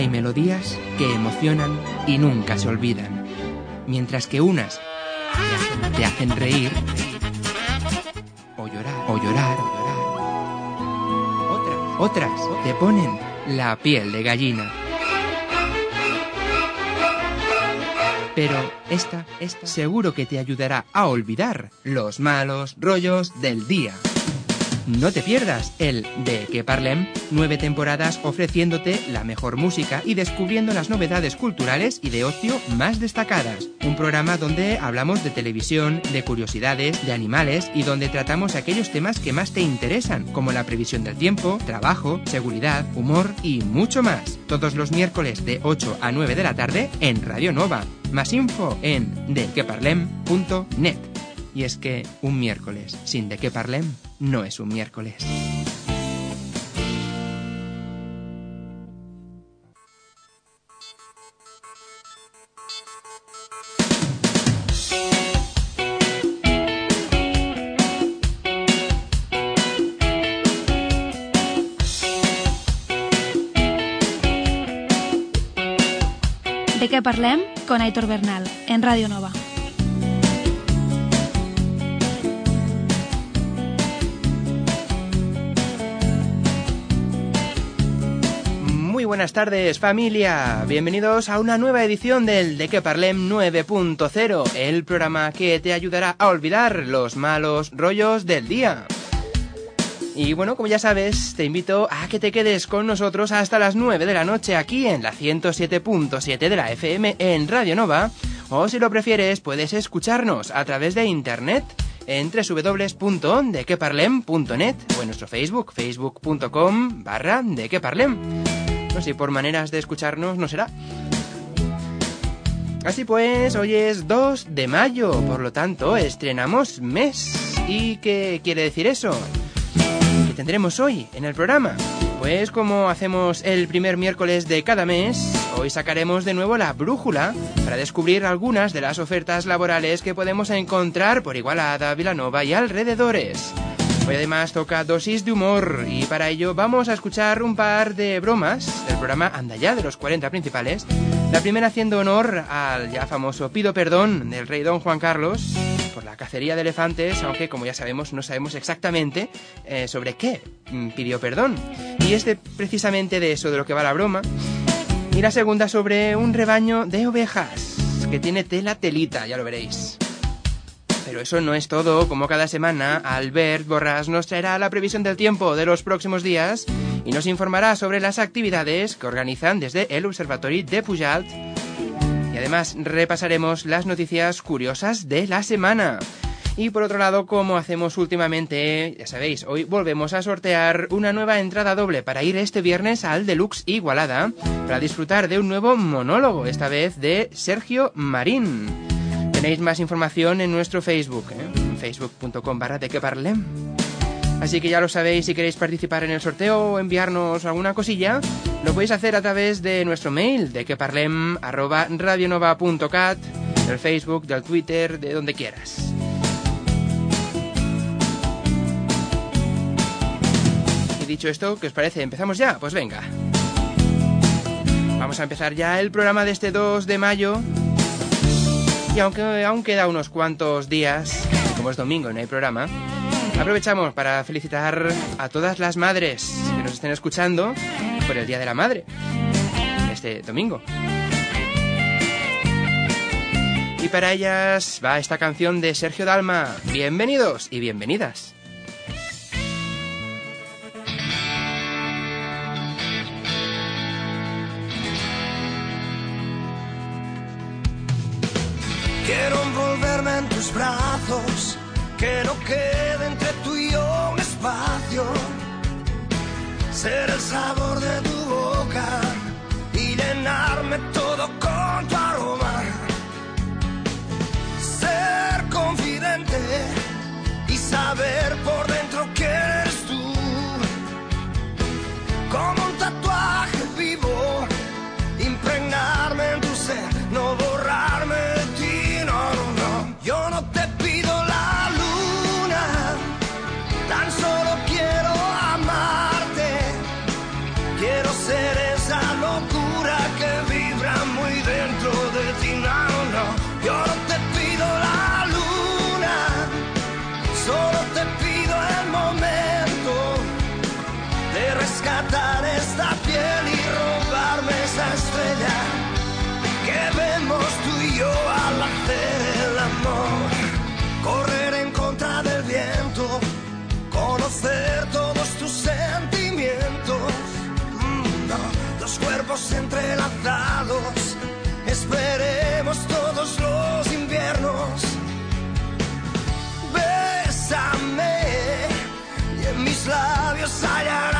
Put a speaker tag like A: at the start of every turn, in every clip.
A: Hay melodías que emocionan y nunca se olvidan. Mientras que unas te hacen reír o llorar, o llorar. Otras, otras te ponen la piel de gallina. Pero esta, esta seguro que te ayudará a olvidar los malos rollos del día. No te pierdas el De Que Parlem, nueve temporadas ofreciéndote la mejor música y descubriendo las novedades culturales y de ocio más destacadas. Un programa donde hablamos de televisión, de curiosidades, de animales y donde tratamos aquellos temas que más te interesan, como la previsión del tiempo, trabajo, seguridad, humor y mucho más. Todos los miércoles de 8 a 9 de la tarde en Radio Nova. Más info en dequeparlem.net. Y es que un miércoles sin de qué parlem no es un miércoles.
B: De què parlem? Con Aitor Bernal, en Radio Nova.
A: Buenas tardes familia, bienvenidos a una nueva edición del De que Parlem 9.0, el programa que te ayudará a olvidar los malos rollos del día. Y bueno, como ya sabes, te invito a que te quedes con nosotros hasta las 9 de la noche aquí en la 107.7 de la FM en Radio Nova, o si lo prefieres puedes escucharnos a través de internet en www.dequeparlem.net o en nuestro Facebook, facebook.com barra dequeparlem. No sé, por maneras de escucharnos no será. Así pues, hoy es 2 de mayo, por lo tanto, estrenamos mes. ¿Y qué quiere decir eso? ¿Qué tendremos hoy en el programa? Pues como hacemos el primer miércoles de cada mes, hoy sacaremos de nuevo la brújula para descubrir algunas de las ofertas laborales que podemos encontrar por Igualada, Vilanova y alrededores. Hoy además toca dosis de humor y para ello vamos a escuchar un par de bromas del programa Anda ya de los 40 principales. La primera haciendo honor al ya famoso Pido Perdón del rey Don Juan Carlos por la cacería de elefantes, aunque como ya sabemos no sabemos exactamente eh, sobre qué mm, pidió perdón. Y es precisamente de eso de lo que va la broma. Y la segunda sobre un rebaño de ovejas que tiene tela telita, ya lo veréis. Pero eso no es todo, como cada semana, Albert Borras nos traerá la previsión del tiempo de los próximos días y nos informará sobre las actividades que organizan desde el Observatorio de Pujalt. Y además repasaremos las noticias curiosas de la semana. Y por otro lado, como hacemos últimamente, ya sabéis, hoy volvemos a sortear una nueva entrada doble para ir este viernes al Deluxe Igualada para disfrutar de un nuevo monólogo, esta vez de Sergio Marín. Tenéis más información en nuestro Facebook, ¿eh? facebook.com barra de. Así que ya lo sabéis, si queréis participar en el sorteo o enviarnos alguna cosilla, lo podéis hacer a través de nuestro mail, de del Facebook, del Twitter, de donde quieras. Y dicho esto, ¿qué os parece? ¿Empezamos ya? Pues venga. Vamos a empezar ya el programa de este 2 de mayo. Y aunque aún queda unos cuantos días, como es domingo y no hay programa, aprovechamos para felicitar a todas las madres que nos estén escuchando por el Día de la Madre, este domingo. Y para ellas va esta canción de Sergio Dalma. Bienvenidos y bienvenidas.
C: en tus brazos, que no quede entre tú y yo un espacio. Ser el sabor de tu boca y llenarme todo con tu aroma. Ser confidente y saber por dentro que entrelazados, esperemos todos los inviernos. Bésame y en mis labios hallarás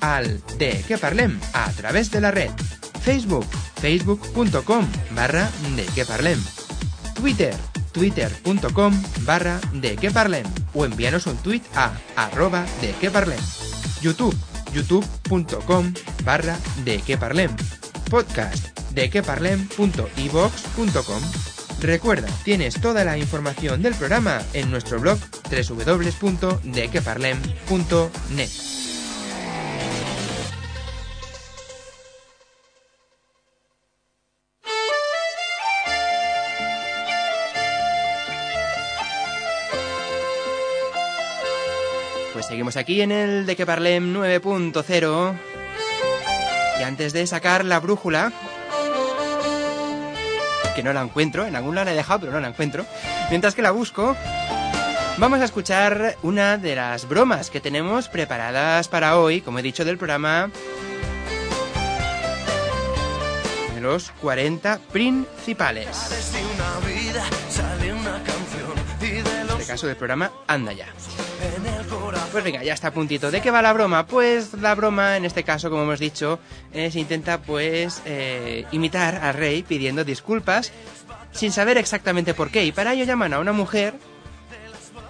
C: Al De Que
A: Parlem a través de la red. Facebook, facebook.com barra De Que Parlem. Twitter, twitter.com barra De Que Parlem. O envíanos un tweet a arroba De Que Parlem. YouTube, youtube.com barra De Que Parlem. Podcast, dequeparlem.ivox.com. Recuerda, tienes toda la información del programa en nuestro blog www.dequeparlem.net. seguimos aquí en el de que Parlem 9.0 y antes de sacar la brújula que no la encuentro, en algún la he dejado pero no la encuentro, mientras que la busco vamos a escuchar una de las bromas que tenemos preparadas para hoy, como he dicho del programa de los 40 principales. Caso del programa Anda ya. Pues venga, ya está a puntito. ¿De qué va la broma? Pues la broma, en este caso, como hemos dicho, se intenta pues eh, imitar al rey pidiendo disculpas sin saber exactamente por qué. Y para ello llaman a una mujer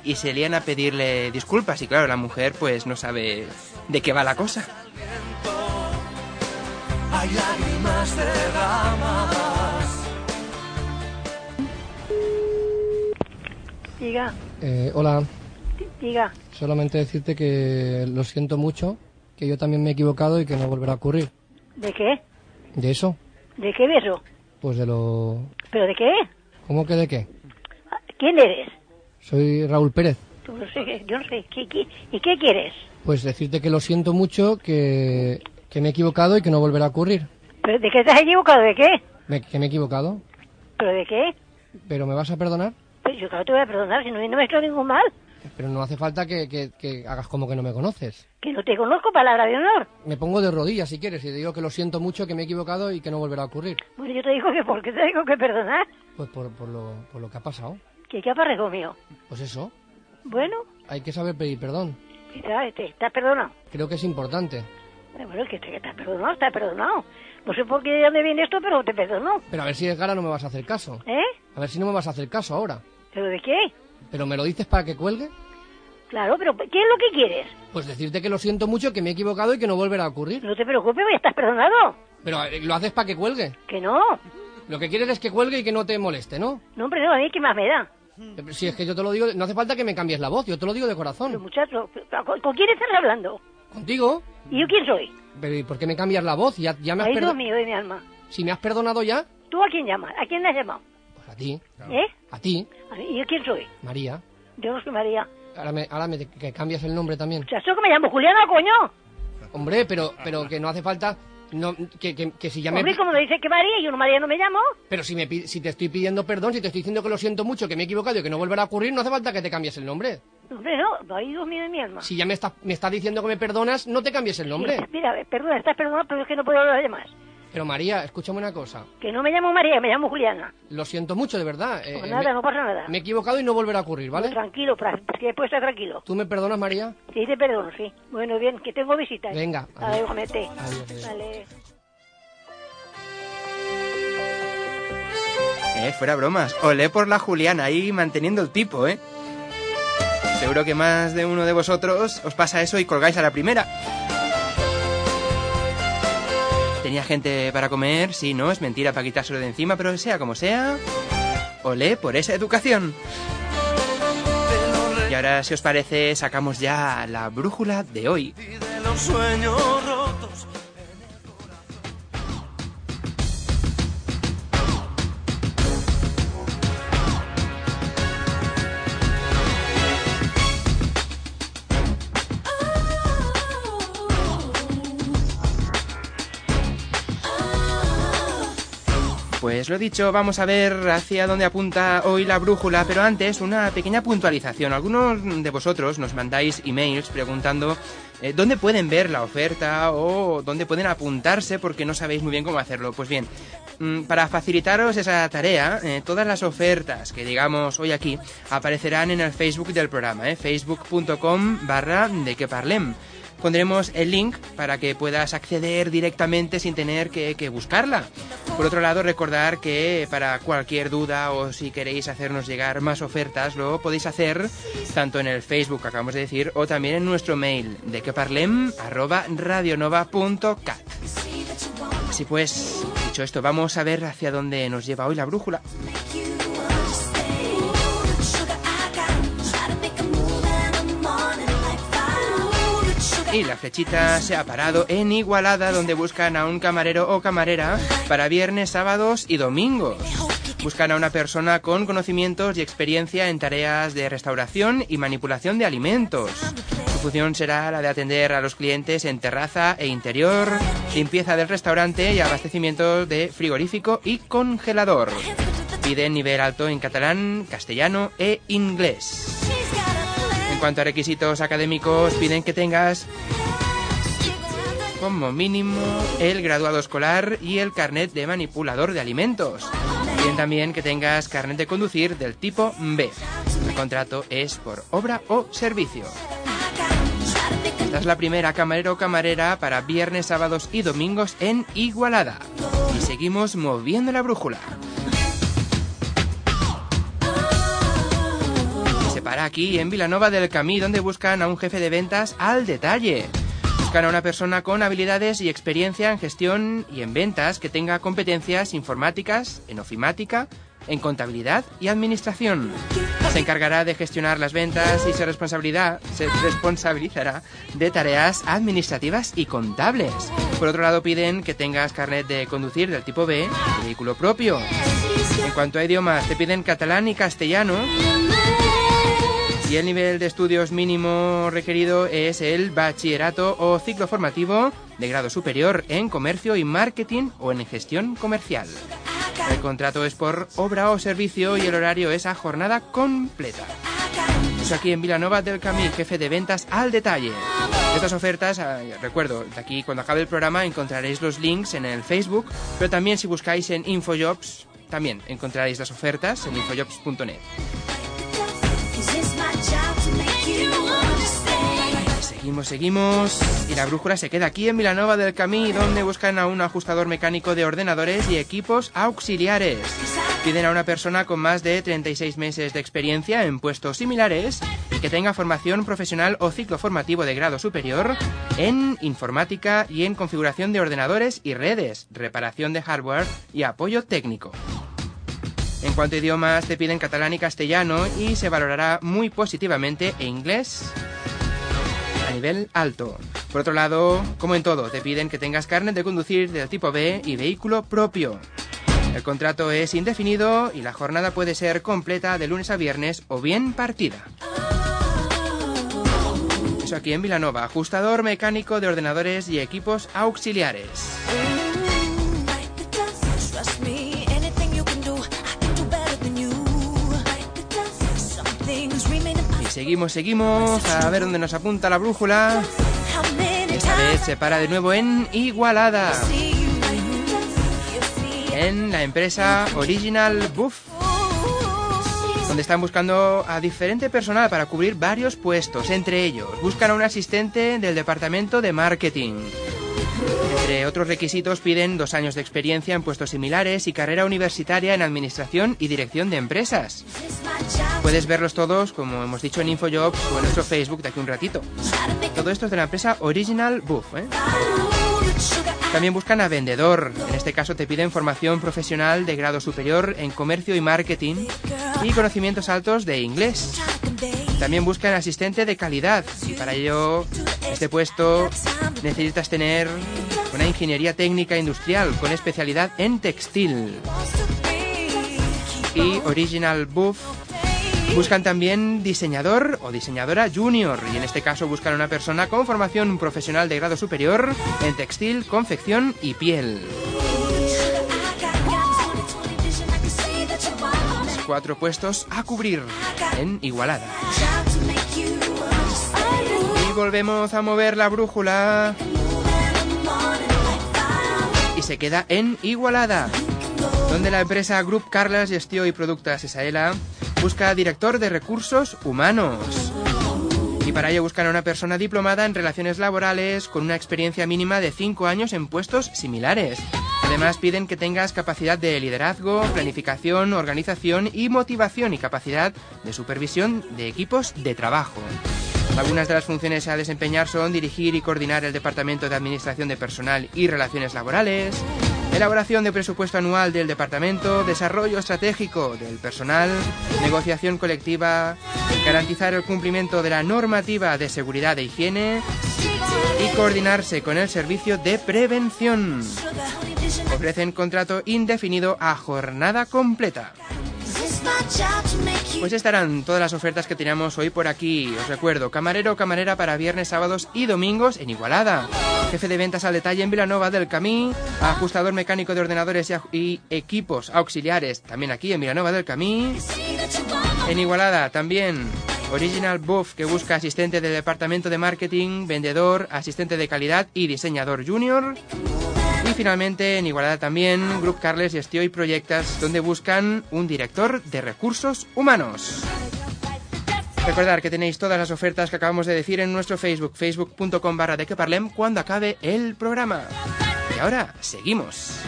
A: y se lían a pedirle disculpas. Y claro, la mujer pues no sabe de qué va la cosa.
C: Hay lágrimas.
D: Diga,
E: Eh, hola,
D: di- diga,
E: solamente decirte que lo siento mucho, que yo también me he equivocado y que no volverá a ocurrir.
D: ¿de qué?
E: ¿De eso?
D: ¿De qué beso?
E: Pues de lo...
D: ¿Pero de qué?
E: ¿Cómo que de qué?
D: ¿Quién eres?
E: Soy Raúl Pérez.
D: Tú no sé, yo no sé. ¿qué- qué- ¿Y qué quieres?
E: Pues decirte que lo siento mucho, que, que me he equivocado y que no volverá a ocurrir.
D: ¿Pero ¿De qué te has equivocado? ¿De qué?
E: Me- que me he equivocado.
D: ¿Pero de qué?
E: ¿Pero me vas a perdonar?
D: Pues yo claro te voy a perdonar, si no, no me he hecho ningún mal.
E: Pero no hace falta que, que- que hagas como que no me conoces.
D: Que no te conozco, palabra de honor.
E: Me pongo de rodillas si quieres y te digo que lo siento mucho, que me he equivocado y que no volverá a ocurrir.
D: Bueno, yo te digo que ¿por qué te digo que perdonar?
E: Pues por, por lo, por lo que ha pasado.
D: ¿Qué qué aparrego mío?
E: Pues eso,
D: Bueno,
E: hay que saber pedir perdón.
D: y te, te, has perdonado.
E: Creo que es importante.
D: Bueno, es que te, que te has perdonado, has perdonado. No sé por qué de dónde viene esto, pero te perdonó.
E: Pero a ver si es gara no me vas a hacer caso.
D: ¿Eh?
E: A ver si no me vas a hacer caso ahora.
D: ¿Pero de qué?
E: ¿Pero me lo dices para que cuelgue?
D: Claro, pero ¿qué es lo que quieres?
E: Pues decirte que lo siento mucho, que me he equivocado y que no volverá a ocurrir.
D: No te preocupes, ya estás perdonado.
E: Pero eh, lo haces para que cuelgue.
D: Que no.
E: Lo que quieres es que cuelgue y que no te moleste, ¿no?
D: No, hombre, no, a mí qué más me da.
E: Eh, Si es que yo te lo digo, no hace falta que me cambies la voz, yo te lo digo de
D: Pero
E: corazón.
D: muchacho, ¿con, con quién estás hablando?
E: Contigo.
D: ¿Y yo quién soy?
E: Pero ¿y por qué me cambias la voz? Ya, ya me has
D: Ay, Dios mío, de mi alma.
E: Si me has perdonado ya,
D: ¿Tú a quién llamas? ¿A quién le has llamado?
E: A ti,
D: ¿Eh?
E: a ti,
D: ¿Y yo quién soy?
E: María.
D: Yo no soy María.
E: Ahora me, ahora me que cambias el nombre también.
D: Muchacho, que me llamo Juliana, coño.
E: Hombre, pero, pero que no hace falta. No, que, que, que si ya me.
D: Hombre, como me dice que María, yo no María no me llamo.
E: Pero si, me, si te estoy pidiendo perdón, si te estoy diciendo que lo siento mucho, que me he equivocado y que no volverá a ocurrir, no hace falta que te cambies el nombre.
D: Hombre, no. Ay, Dios mío de mi alma.
E: Si ya me estás me está diciendo que me perdonas, no te cambies el nombre.
D: Mira, perdona, estás perdonado, pero es que no puedo hablar de más.
E: Pero María, escúchame una cosa.
D: Que no me llamo María, me llamo Juliana.
E: Lo siento mucho, de verdad. eh,
D: Pues
E: eh,
D: nada,
E: me,
D: no pasa nada.
E: me he equivocado y no volverá a ocurrir, ¿vale?
D: Tranquilo, pra- que después está tranquilo.
E: ¿Tú me perdonas, María?
D: Sí, te perdono, sí. Bueno, bien, que tengo visita. ¿eh?
E: Venga. Adiós, adiós.
D: Vale.
A: Eh, fuera bromas. Olé por la Juliana, ahí manteniendo el tipo, ¿eh? Seguro que más de uno de vosotros os pasa eso y colgáis a la primera. Tenía gente para comer, sí, no, es mentira para quitárselo de encima, pero sea como sea, olé por esa educación. Y ahora, si os parece, sacamos ya la brújula de hoy. Pues lo dicho, vamos a ver hacia dónde apunta hoy la brújula, pero antes una pequeña puntualización. Algunos de vosotros nos mandáis emails preguntando eh, dónde pueden ver la oferta o dónde pueden apuntarse porque no sabéis muy bien cómo hacerlo. Pues bien, mm, para facilitaros esa tarea, eh, todas las ofertas que digamos hoy aquí aparecerán en el Facebook del programa, eh, facebook.com barra de que parlem pondremos el link para que puedas acceder directamente sin tener que, buscarla. Por otro lado, recordar que para cualquier duda o si queréis hacernos llegar más ofertas, lo podéis hacer tanto en el Facebook acabamos de decir o también en nuestro mail de queparlem@radionova.cat. Así pues, dicho esto, vamos a ver hacia dónde nos lleva hoy la brújula. Y la flechita se ha parado en Igualada, donde buscan a un camarero o camarera para viernes, sábados y domingos. Buscan a una persona con conocimientos y experiencia en tareas de restauración y manipulación de alimentos. Su función será la de atender a los clientes en terraza e interior, limpieza del restaurante y abastecimiento de frigorífico y congelador. Piden nivel alto en catalán, castellano e inglés. En cuanto a requisitos académicos, piden que tengas como mínimo el graduado escolar y el carnet de manipulador de alimentos. Piden también que tengas carnet de conducir del tipo B. El contrato es por obra o servicio. Esta es la primera camarero o camarera para viernes, sábados y domingos en Igualada. Y seguimos moviendo la brújula. Aquí en Vilanova del Camí, donde buscan a un jefe de ventas al detalle. Buscan a una persona con habilidades y experiencia en gestión y en ventas que tenga competencias informáticas, en ofimática, en contabilidad y administración. Se encargará de gestionar las ventas y se, responsabilidad, se responsabilizará de tareas administrativas y contables. Por otro lado, piden que tengas carnet de conducir del tipo B, vehículo propio. En cuanto a idiomas, te piden catalán y castellano. Y el nivel de estudios mínimo requerido es el bachillerato o ciclo formativo de grado superior en comercio y marketing o en gestión comercial. El contrato es por obra o servicio y el horario es a jornada completa. Es aquí en Vilanova del Camí, jefe de ventas al detalle. Estas ofertas, eh, recuerdo, de aquí cuando acabe el programa encontraréis los links en el Facebook, pero también si buscáis en Infojobs, también encontraréis las ofertas en infojobs.net. Seguimos, seguimos. Y la brújula se queda aquí en Vilanova del Camí, donde buscan a un ajustador mecánico de ordenadores y equipos auxiliares. Piden a una persona con más de 36 meses de experiencia en puestos similares y que tenga formación profesional o ciclo formativo de grado superior en informática y en configuración de ordenadores y redes, reparación de hardware y apoyo técnico. En cuanto a idiomas, te piden catalán y castellano y se valorará muy positivamente e inglés a nivel alto. Por otro lado, como en todo, te piden que tengas carnet de conducir del tipo B y vehículo propio. El contrato es indefinido y la jornada puede ser completa de lunes a viernes o bien partida. Eso aquí en Vilanova, ajustador mecánico de ordenadores y equipos auxiliares. Seguimos, seguimos, a ver dónde nos apunta la brújula. Esta vez se para de nuevo en Igualada. En la empresa Original Buff. Donde están buscando a diferente personal para cubrir varios puestos. Entre ellos, buscan a un asistente del departamento de marketing. Entre otros requisitos piden dos años de experiencia en puestos similares y carrera universitaria en administración y dirección de empresas. Puedes verlos todos, como hemos dicho en Infojobs o en nuestro Facebook de aquí un ratito. Todo esto es de la empresa Original Buff. ¿eh? También buscan a vendedor. En este caso te piden formación profesional de grado superior en comercio y marketing y conocimientos altos de inglés. También buscan asistente de calidad y para ello este puesto necesitas tener una ingeniería técnica industrial con especialidad en textil. Y Original Buff Buscan también diseñador o diseñadora junior y en este caso buscan una persona con formación profesional de grado superior en textil, confección y piel. Cuatro puestos a cubrir en Igualada. Y volvemos a mover la brújula. Se queda en Igualada, donde la empresa Group Carlas Gestió y Productas Esaela busca director de recursos humanos. Y para ello buscan a una persona diplomada en relaciones laborales con una experiencia mínima de 5 años en puestos similares. Además piden que tengas capacidad de liderazgo, planificación, organización y motivación y capacidad de supervisión de equipos de trabajo. Algunas de las funciones a desempeñar son dirigir y coordinar el Departamento de Administración de Personal y Relaciones Laborales, elaboración de presupuesto anual del departamento, desarrollo estratégico del personal, negociación colectiva, garantizar el cumplimiento de la normativa de seguridad e higiene y coordinarse con el servicio de prevención. Ofrecen contrato indefinido a jornada completa. Pues estarán todas las ofertas que teníamos hoy por aquí. Os recuerdo, camarero o camarera para viernes, sábados y domingos en Igualada. Jefe de ventas al detalle en Vilanova del Camí. Ajustador mecánico de ordenadores y equipos auxiliares también aquí en Vilanova del Camí. En Igualada también Original Buff, que busca asistente de departamento de marketing, vendedor, asistente de calidad y diseñador junior. Finalmente, en Igualada también, Group Carles y Proyectas, donde buscan un director de recursos humanos. Recordad que tenéis todas las ofertas que acabamos de decir en nuestro Facebook, facebook.com barra de que parlem, cuando acabe el programa. Y ahora, seguimos.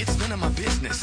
F: It's none of my business.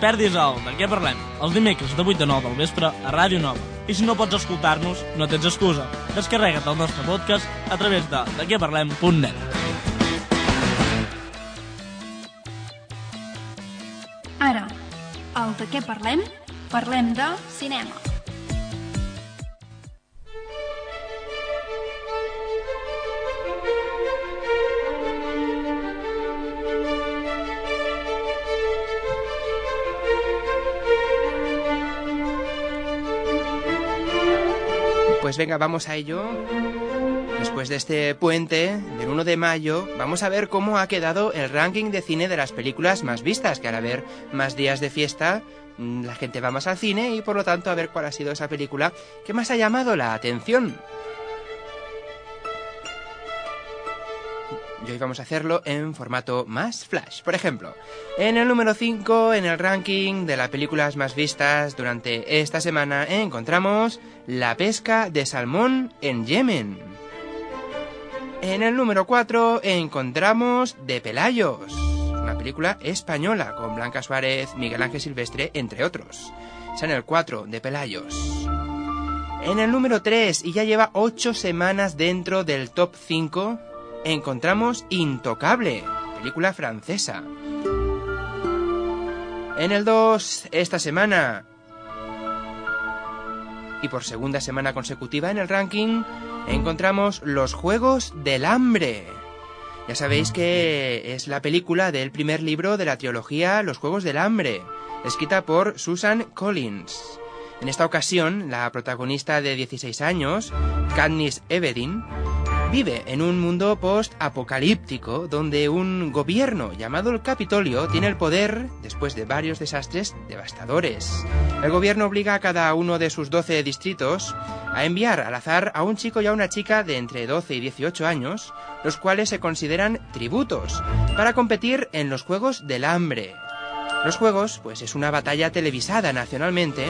G: perdis el De què parlem? Els dimecres de 8 a 9 del vespre a Ràdio Nova. I si no pots escoltar-nos, no tens excusa. Descarrega't el nostre podcast a través de dequeparlem.net.
B: Ara, al de què parlem? Parlem de cinema.
A: Pues venga, vamos a ello. Después de este puente del 1 de mayo, vamos a ver cómo ha quedado el ranking de cine de las películas más vistas, que al haber más días de fiesta, mm, la gente va más al cine y por lo tanto a ver cuál ha sido esa película que más ha llamado la atención. Y hoy vamos a hacerlo en formato más flash. Por ejemplo, en el número 5, en el ranking de las películas más vistas durante esta semana, encontramos La pesca de salmón en Yemen. En el número 4 encontramos De Pelayos, una película española con Blanca Suárez, Miguel Ángel Silvestre, entre otros. Es en el 4, De Pelayos. En el número 3, y ya lleva 8 semanas dentro del top 5, encontramos Intocable, película francesa. En el 2, esta semana, y por segunda semana consecutiva en el ranking, encontramos Los Juegos del Hambre. Ya sabéis que es la película del primer libro de la trilogía Los Juegos del Hambre, escrita por Susan Collins. En esta ocasión, la protagonista de 16 años, Katniss Everdeen, vive en un mundo post-apocalíptico donde un gobierno llamado el Capitolio tiene el poder después de varios desastres devastadores. El gobierno obliga a cada uno de sus 12 distritos a enviar al azar a un chico y a una chica de entre 12 y 18 años, los cuales se consideran tributos, para competir en los Juegos del Hambre. Los juegos, pues es una batalla televisada nacionalmente,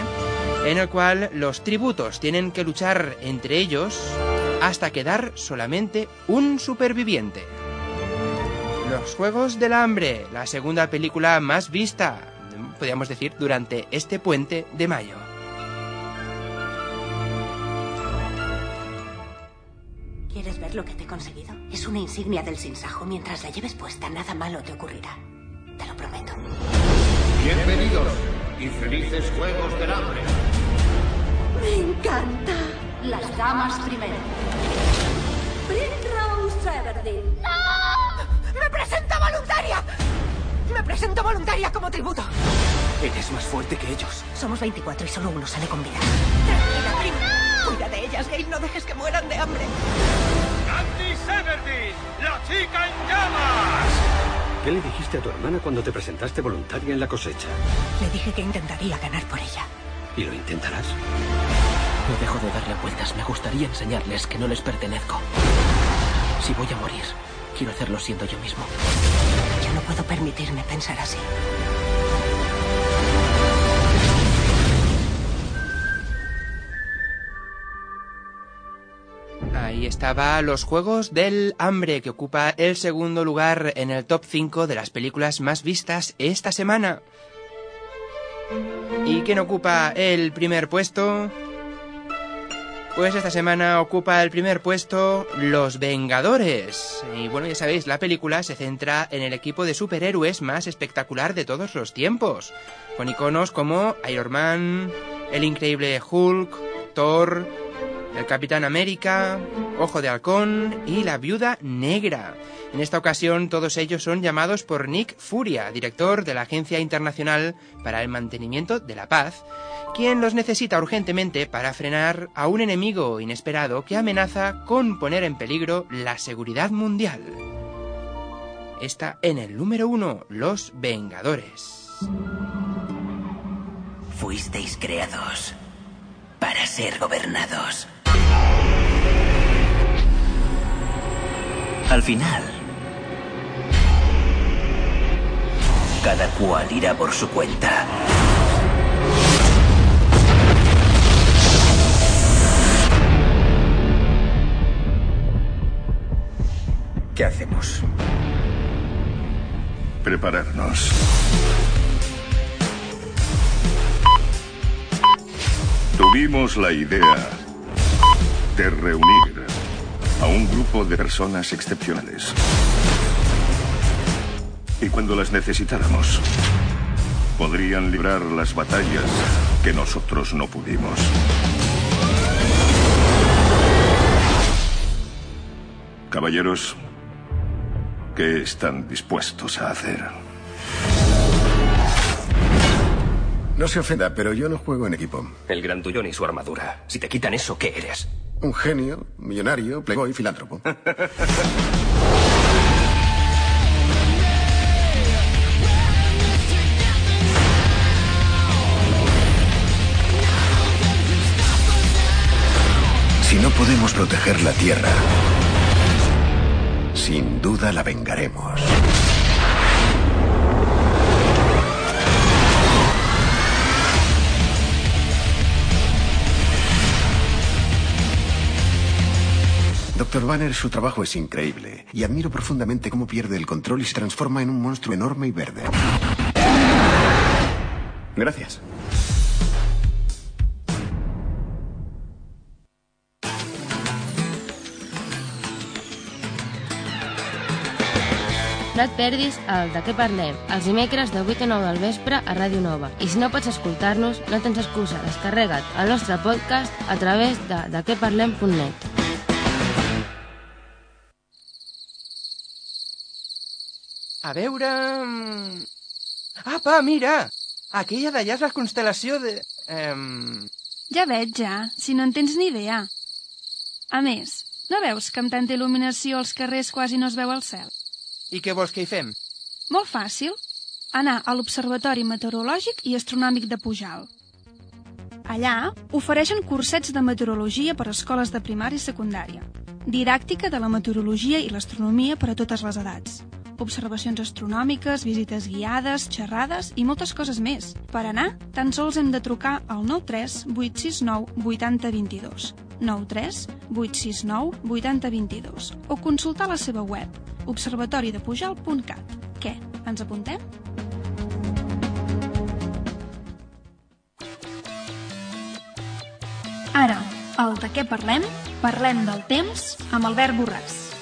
A: en el cual los tributos tienen que luchar entre ellos hasta quedar solamente un superviviente. Los Juegos del Hambre, la segunda película más vista, podríamos decir, durante este puente de mayo.
H: ¿Quieres ver lo que te he conseguido? Es una insignia del sinsajo. Mientras la lleves puesta, nada malo te ocurrirá. Te lo prometo.
I: Bienvenidos y felices Juegos del Hambre.
H: Me encanta. Las damas primero. Primrose Everdeen.
J: ¡No! ¡Me presento voluntaria! ¡Me presento voluntaria como tributo!
I: Eres más fuerte que ellos.
H: Somos 24 y solo uno sale con vida.
J: Tranquila, prima. Cuida de ellas, Gabe. No dejes que mueran de hambre.
I: ¡Candice Everdeen, la chica en llamas! ¿Qué le dijiste a tu hermana cuando te presentaste voluntaria en la cosecha?
H: Le dije que intentaría ganar por ella.
I: ¿Y lo intentarás?
K: No dejo de darle vueltas. Me gustaría enseñarles que no les pertenezco. Si voy a morir, quiero hacerlo siendo yo mismo.
H: Yo no puedo permitirme pensar así.
A: Ahí estaba Los Juegos del Hambre, que ocupa el segundo lugar en el top 5 de las películas más vistas esta semana. ¿Y quién ocupa el primer puesto? Pues esta semana ocupa el primer puesto Los Vengadores. Y bueno, ya sabéis, la película se centra en el equipo de superhéroes más espectacular de todos los tiempos, con iconos como Iron Man, el increíble Hulk, Thor, el Capitán América, Ojo de Halcón y la Viuda Negra. En esta ocasión todos ellos son llamados por Nick Furia, director de la Agencia Internacional para el Mantenimiento de la Paz, quien los necesita urgentemente para frenar a un enemigo inesperado que amenaza con poner en peligro la seguridad mundial. Está en el número uno, Los Vengadores.
L: Fuisteis creados para ser gobernados. Al final, cada cual irá por su cuenta.
I: ¿Qué hacemos?
M: Prepararnos. Tuvimos la idea de reunir a un grupo de personas excepcionales. Y cuando las necesitáramos, podrían librar las batallas que nosotros no pudimos. Caballeros, ¿qué están dispuestos a hacer?
I: No se ofenda, pero yo no juego en equipo.
L: El grandullón y su armadura. Si te quitan eso, ¿qué eres?
I: Un genio, millonario, playboy, filántropo. Si no podemos proteger la Tierra, sin duda la vengaremos. Doctor Banner, su trabajo es increíble y admiro profundamente cómo pierde el control y se transforma en un monstruo enorme y verde. Gracias.
N: No et perdis el De què parlem, els dimecres de 8 a 9 del vespre a Ràdio Nova. I si no pots escoltar-nos, no tens excusa, descarrega't el nostre podcast a través de dequeparlem.net.
A: A veure... mm, Apa, mira! Aquella d'allà és la constel·lació de... Ehm...
B: Ja veig, ja, si no en tens ni idea. A més, no veus que amb tanta il·luminació als carrers quasi no es veu el cel?
A: I què vols que hi fem?
B: Molt fàcil. Anar a l'Observatori Meteorològic i Astronòmic de Pujal. Allà ofereixen cursets de meteorologia per a escoles de primària i secundària, didàctica de la meteorologia i l'astronomia per a totes les edats, observacions astronòmiques, visites guiades, xerrades i moltes coses més. Per anar, tan sols hem de trucar al 93 869 8022, 93 869 8022 o consultar la seva web observatoridepujal.cat. Què, ens apuntem? Ara, el de què parlem? Parlem del temps amb Albert Borràs.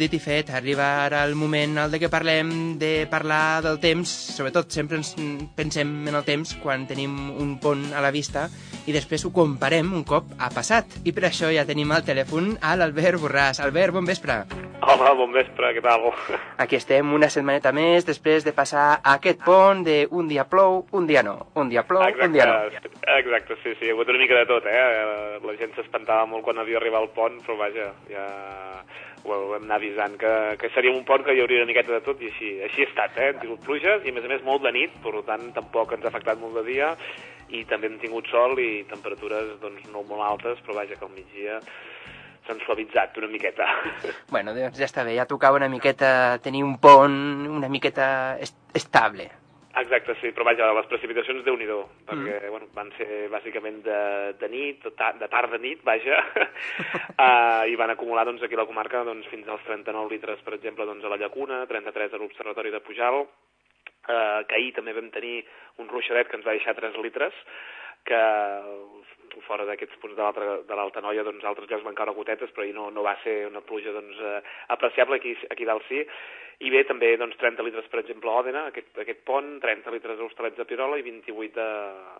A: Dit i fet, arriba ara el moment el de que parlem de parlar del temps, sobretot sempre ens pensem en el temps quan tenim un pont a la vista i després ho comparem un cop ha passat. I per això ja tenim al telèfon a l'Albert Borràs. Albert, bon vespre.
O: Hola, bon vespre, què tal?
A: Aquí estem una setmaneta més després de passar aquest pont de un dia plou, un dia no, un dia plou, un dia no.
O: Exacte, sí, sí, hi ha hagut una mica de tot, eh? La gent s'espantava molt quan havia arribat al pont, però vaja, ja ho vam anar avisant que, que seria un pont que hi hauria una miqueta de tot i així, així ha estat, eh? Hem tingut pluges i a més a més molt de nit, per tant tampoc ens ha afectat molt de dia i també hem tingut sol i temperatures doncs no molt altes, però vaja que al migdia s'han suavitzat una miqueta.
A: Bueno, doncs ja està bé, ja tocava una miqueta tenir un pont una miqueta est estable.
O: Exacte, sí, però vaja, les precipitacions déu nhi perquè bueno, van ser bàsicament de, de nit, de, de tarda nit, vaja, uh, i van acumular doncs, aquí a la comarca doncs, fins als 39 litres, per exemple, doncs, a la Llacuna, 33 a l'Observatori de Pujal, uh, que ahir també vam tenir un ruixadet que ens va deixar 3 litres, que fora d'aquests punts de l'Alta Noia, doncs altres llocs van caure gotetes, però ahir no, no va ser una pluja doncs, eh, apreciable aquí, aquí dalt sí. I bé, també doncs, 30 litres, per exemple, a Òdena, aquest, aquest pont, 30 litres a Hostalets de Pirola i 28 a,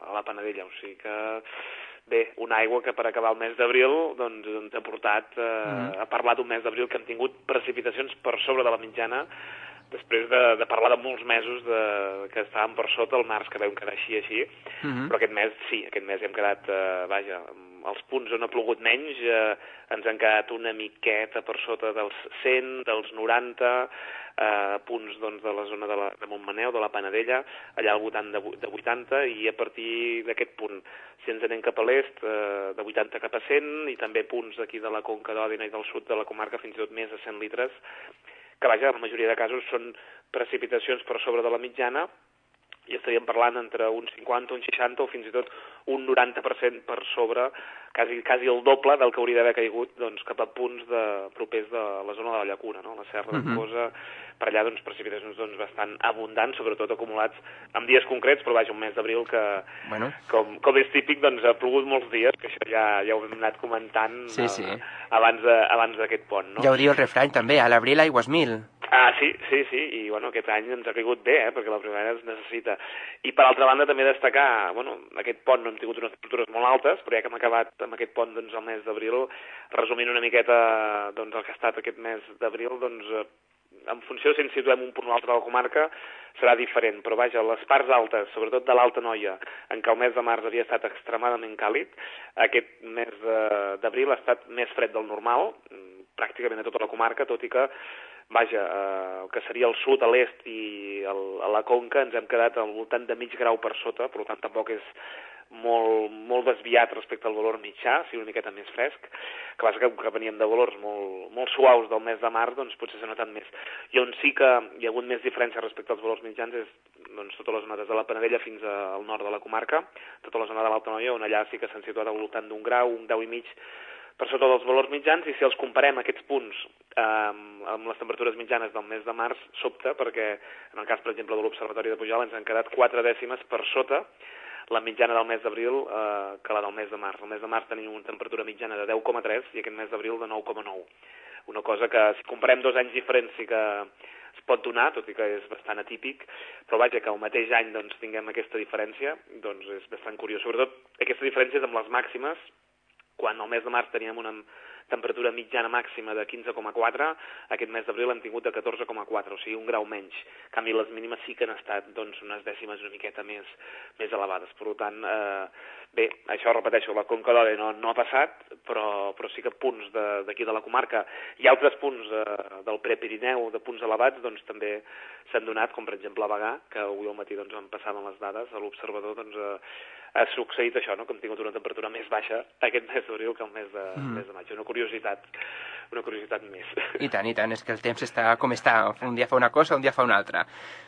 O: a la Panadella. O sigui que, bé, una aigua que per acabar el mes d'abril doncs, ens ha portat eh,
A: Mhm.
O: a parlar d'un mes d'abril que hem tingut precipitacions per sobre de la mitjana després de, de parlar de molts mesos de, que estàvem per sota el març, que vam quedar així, així,
A: Mhm.
O: però aquest mes sí, aquest mes hem quedat, eh, vaja, els punts on ha plogut menys eh, ens han quedat una miqueta per sota dels 100, dels 90, eh, punts doncs, de la zona de, la, de Montmaneu, de la Panadella, allà al voltant de, de 80, i a partir d'aquest punt, si ens anem cap a l'est, eh, de 80 cap a 100, i també punts aquí de la Conca d'Òdena i del sud de la comarca, fins i tot més de 100 litres, que vaja, en la majoria de casos són precipitacions per sobre de la mitjana, i estaríem parlant entre un 50, un 60 o fins i tot un 90% per sobre, quasi, quasi el doble del que hauria d'haver caigut doncs, cap a punts de, propers de la zona de la Llacuna, no? la Serra
A: Mhm.
O: d'en Cosa, per allà doncs, precipitacions doncs, bastant abundants, sobretot acumulats en dies concrets, però vaja, un mes d'abril que,
A: Bueno,
O: com, com és típic, doncs ha plogut molts dies, que això ja, ja ho hem anat comentant
A: Sí, sí.
O: eh, abans de- abans d'aquest pont. No?
A: ja ho diu el refrany també, a l'abril aigües mil.
O: Ah, sí, sí, sí, i bueno, aquest any ens ha caigut bé, eh, perquè la primavera es necessita. I per altra banda també destacar, bueno, aquest pont no hem tingut unes temperatures molt altes, però ja que hem acabat amb aquest pont doncs, el mes d'abril, resumint una miqueta doncs, el que ha estat aquest mes d'abril, doncs, eh, en funció si ens situem un punt o altre de la comarca, serà diferent, però vaja, les parts altes, sobretot de l'Alta Noia, en què el mes de març havia estat extremadament càlid, aquest mes d'abril ha estat més fred del normal, pràcticament a tota la comarca, tot i que vaja, eh, el que seria el sud, a l'est i el, a la Conca ens hem quedat al voltant de mig grau per sota, per tant tampoc és molt, molt desviat respecte al valor mitjà, sigui una miqueta més fresc, que passa que, que veníem de valors molt, molt suaus del mes de març, doncs potser s'ha notat més. I on sí que hi ha hagut més diferència respecte als valors mitjans és doncs, totes les zones de la Panadella fins al nord de la comarca, tota la zona de l'Alta Noia, on allà sí que s'han situat al voltant d'un grau, un grau i mig per sota dels valors mitjans i si els comparem aquests punts eh, amb les temperatures mitjanes del mes de març sobta perquè en el cas per exemple de l'Observatori de Pujol ens han quedat 4 dècimes per sota la mitjana del mes d'abril eh, que la del mes de març. El mes de març tenim una temperatura mitjana de 10,3 i aquest mes d'abril de 9,9. Una cosa que si comparem dos anys diferents sí que es pot donar, tot i que és bastant atípic, però vaja, que el mateix any doncs, tinguem aquesta diferència, doncs és bastant curiós. Sobretot aquesta diferència és amb les màximes, quan al mes de març teníem una temperatura mitjana màxima de 15,4, aquest mes d'abril hem tingut de 14,4, o sigui, un grau menys. En canvi, les mínimes sí que han estat doncs, unes dècimes una miqueta més, més elevades. Per tant, eh, bé, això repeteixo, la Conca d'Òdena no, no ha passat, però, però sí que punts de- d'aquí de, de la comarca i altres punts eh, del Prepirineu, de punts elevats, doncs també s'han donat, com per exemple a Bagà, que avui al matí doncs, em passaven les dades, a l'observador doncs, eh, ha succeït això, no? que hem tingut una temperatura més baixa aquest mes d'abril que el mes de,
A: Mm.
O: mes de maig. Una curiositat, una curiositat més.
A: I tant, i tant, és que el temps està com està. Un dia fa una cosa, un dia fa una altra.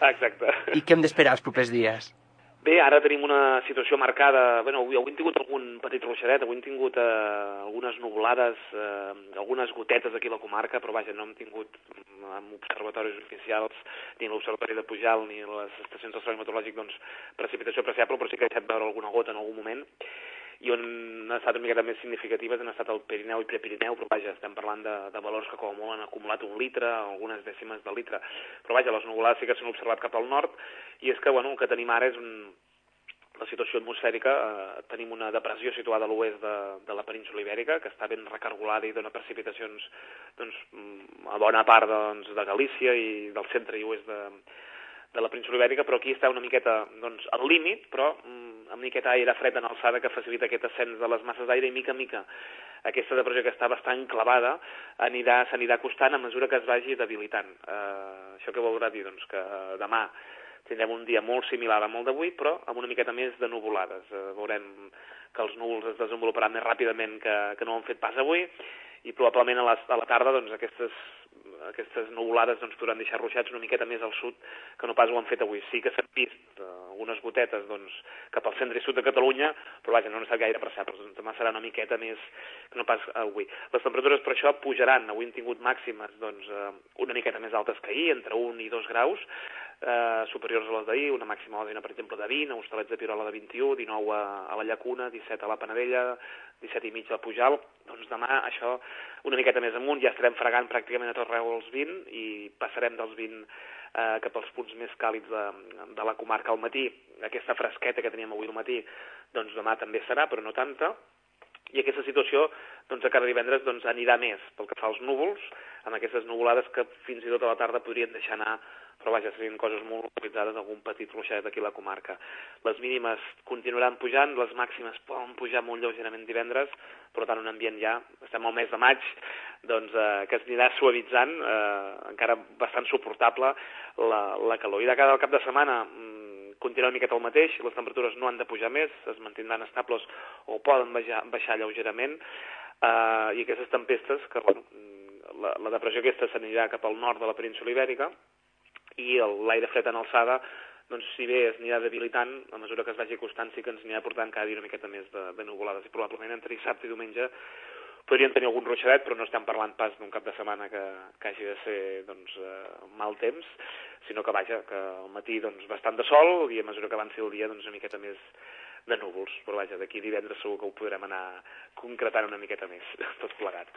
O: Exacte.
A: I què hem d'esperar els propers dies?
O: Bé, ara tenim una situació marcada... Bueno, avui, avui hem tingut algun petit ruixadet, avui hem tingut eh, algunes nuvolades, eh, algunes gotetes aquí a la comarca, però vaja, no hem tingut mm, amb observatoris oficials, ni l'Observatori de Pujal, ni les estacions Servei Meteorològic, doncs, precipitació apreciable, però sí que he deixat veure alguna gota en algun moment i on han estat una miqueta més significatives han estat el Pirineu i Prepirineu, però vaja, estem parlant de, de valors que com a molt han acumulat un litre, algunes dècimes de litre. Però vaja, les nuvolades sí que s'han observat cap al nord, i és que, bueno, el que tenim ara és un, la situació atmosfèrica, eh, tenim una depressió situada a l'oest de, de la península ibèrica, que està ben recargolada i dona precipitacions doncs, a bona part doncs, de Galícia i del centre i oest de, de la península ibèrica, però aquí està una miqueta doncs, al límit, però mm, amb miqueta aire fred en alçada que facilita aquest ascens de les masses d'aire i mica en mica aquesta depressió que està bastant clavada anirà, s'anirà acostant a mesura que es vagi debilitant. Eh, això què voldrà dir? Doncs que eh, demà tindrem un dia molt similar amb el d'avui, però amb una miqueta més de nuvolades. Eh, veurem que els núvols es desenvoluparan més ràpidament que, que no ho han fet pas avui, i probablement a la, a la tarda doncs, aquestes, aquestes nuvolades doncs, podran deixar ruixats una miqueta més al sud que no pas ho han fet avui. Sí que s'han vist eh, algunes gotetes doncs, cap al centre i sud de Catalunya, però vaja, no han estat gaire apreciables. Doncs, demà serà una miqueta més que no pas avui. Les temperatures per això pujaran. Avui hem tingut màximes doncs, eh, una miqueta més altes que ahir, entre 1 i 2 graus, eh, superiors a les d'ahir, una màxima a l'Odina, per exemple, de 20, a Hostalets de Pirola de 21, 19 a, a la Llacuna, 17 a la Panadella, 17 i mig a Pujal, doncs demà això una miqueta més amunt, ja estarem fregant pràcticament a tot arreu els 20 i passarem dels 20 eh, cap als punts més càlids de, de la comarca al matí. Aquesta fresqueta que teníem avui al matí, doncs demà també serà, però no tanta, i aquesta situació doncs, a cada divendres doncs, anirà més pel que fa als núvols, amb aquestes nuvolades que fins i tot a la tarda podrien deixar anar però vaja, serien coses molt localitzades, algun petit ruixadet aquí a la comarca. Les mínimes continuaran pujant, les màximes poden pujar molt lleugerament divendres, per tant un ambient ja, estem al mes de maig, doncs eh, que es anirà suavitzant, eh, encara bastant suportable la, la calor. I de cada cap de setmana mm, continuarà una miqueta el mateix, les temperatures no han de pujar més, es mantindran estables o poden baixar, baixar lleugerament, eh, i aquestes tempestes, que bueno, la, la depressió aquesta s'anirà cap al nord de la península ibèrica, i l'aire fred en alçada doncs si bé es anirà debilitant, a mesura que es vagi acostant sí que ens anirà portant cada dia una miqueta més de, de nuvolades i probablement entre dissabte i diumenge podrien tenir algun ruixadet, però no estem parlant pas d'un cap de setmana que, que hagi de ser doncs, eh, mal temps, sinó que vaja, que al matí doncs, bastant de sol i a mesura que avanci el dia doncs, una miqueta més de núvols, però vaja, d'aquí divendres segur que ho podrem anar concretant una miqueta més, tot plegat.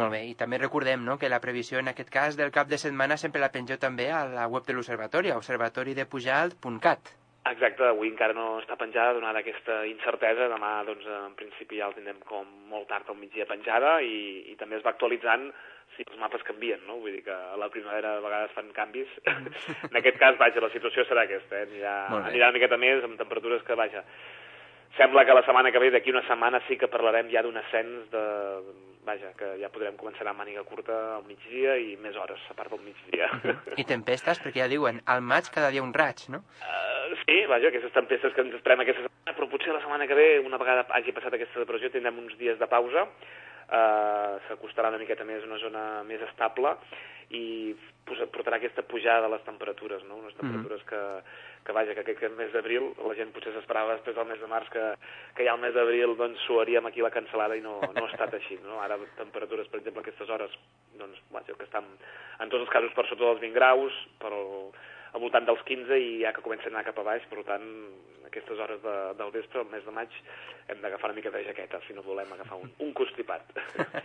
A: Molt bé, i també recordem no, que la previsió en aquest cas del cap de setmana sempre la pengeu també a la web de l'Observatori, observatoridepujalt.cat.
O: Exacte, avui encara no està penjada, donada aquesta incertesa. Demà, doncs, en principi ja el tindrem com molt tard al migdia penjada i, i també es va actualitzant si els mapes canvien, no? Vull dir que a la primavera a vegades fan canvis. en aquest cas, vaja, la situació serà aquesta, eh? Anirà, anirà una miqueta més amb temperatures que, vaja, sembla que la setmana que ve, d'aquí una setmana, sí que parlarem ja d'un ascens de... Vaja, que ja podrem començar a màniga curta al migdia i més hores, a part del migdia.
A: I tempestes, perquè ja diuen, al maig cada dia un raig, no?
O: Uh, sí, vaja, aquestes tempestes que ens esperem aquesta setmana, però potser la setmana que ve, una vegada hagi passat aquesta depressió, tindrem uns dies de pausa, uh, s'acostarà una miqueta més a una zona més estable i portarà aquesta pujada de les temperatures, no? unes temperatures que, que vaja, que aquest mes d'abril la gent potser s'esperava després del mes de març que, que ja al mes d'abril doncs suaríem aquí la cancel·lada i no, no ha estat així, no? Ara temperatures, per exemple, a aquestes hores, doncs, vaja, que estan en tots els casos per sota dels 20 graus, però al voltant dels 15 i ja que comencen a anar cap a baix, per tant, aquestes hores de, del vespre, el mes de maig, hem d'agafar una mica de jaqueta, si no volem agafar un, un constipat.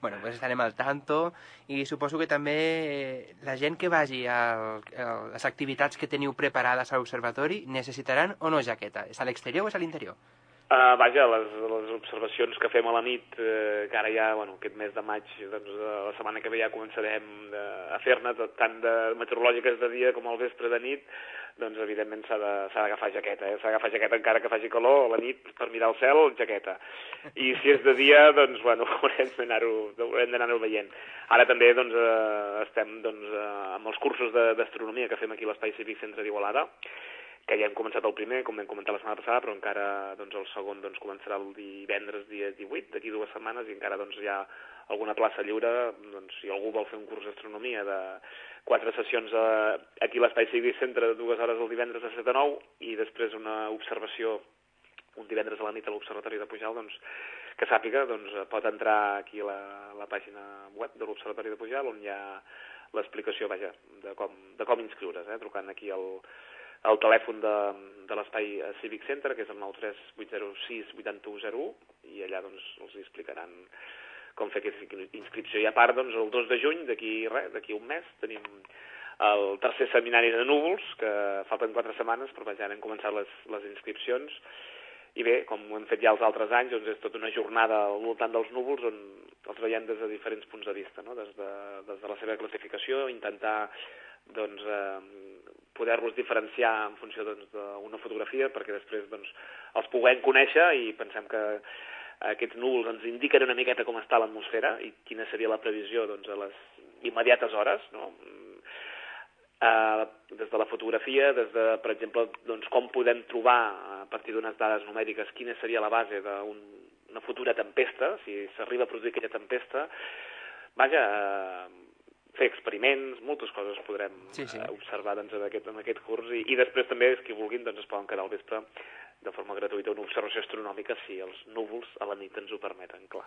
A: Bueno, pues estarem al tanto i suposo que també eh, la gent que vagi a les activitats que teniu preparades a l'observatori necessitaran o no jaqueta? És a l'exterior o és a l'interior?
O: Uh, vaja, les, les observacions que fem a la nit, eh, que ara ja, bueno, aquest mes de maig, doncs, eh, la setmana que ve ja començarem eh, a fer-ne tant de meteorològiques de dia com al vespre de nit, doncs evidentment s'ha d'agafar jaqueta, eh? s'ha d'agafar jaqueta encara que faci calor, a la nit per mirar el cel, jaqueta. I si és de dia, doncs, bueno, haurem d'anar-ho veient. Ara també, doncs, eh, estem, doncs, eh, amb els cursos d'astronomia que fem aquí a l'Espai Cívic Centre d'Igualada, que ja hem començat el primer, com vam comentar la setmana passada, però encara doncs, el segon doncs, començarà el divendres dia 18, d'aquí dues setmanes, i encara doncs, hi ha alguna plaça lliure, doncs, si algú vol fer un curs d'astronomia de quatre sessions a, aquí a l'Espai Cívic Centre, dues hores el divendres de 7 a 9, i després una observació un divendres a la nit a l'Observatori de Pujal, doncs, que sàpiga, doncs, pot entrar aquí a la, la pàgina web de l'Observatori de Pujal, on hi ha l'explicació, vaja, de com, de com inscriure's, eh, trucant aquí al, al telèfon de, de l'Espai eh, Civic Center, que és el 93806 8101, i allà doncs, els explicaran com fer aquesta inscripció. I a part, doncs, el 2 de juny, d'aquí d'aquí un mes, tenim el tercer seminari de núvols, que falten quatre setmanes, però ara hem començat les, les inscripcions, i bé, com ho hem fet ja els altres anys, doncs és tota una jornada al voltant dels núvols on els veiem des de diferents punts de vista, no? des, de, des de la seva classificació, intentar doncs, eh, poder-los diferenciar en funció doncs, d'una fotografia perquè després doncs, els puguem conèixer i pensem que aquests núvols ens indiquen una miqueta com està l'atmosfera i quina seria la previsió doncs, a les immediates hores, no? Uh, des de la fotografia, des de, per exemple, doncs, com podem trobar a partir d'unes dades numèriques quina seria la base d'un una futura tempesta, si s'arriba a produir aquella tempesta, vaja, eh, fer experiments, moltes coses podrem
A: Sí, sí.
O: eh, observar doncs, en, aquest, en aquest curs i, i després també, els que vulguin, doncs es poden quedar al vespre de forma gratuïta una observació astronòmica si els núvols a la nit ens ho permeten, clar.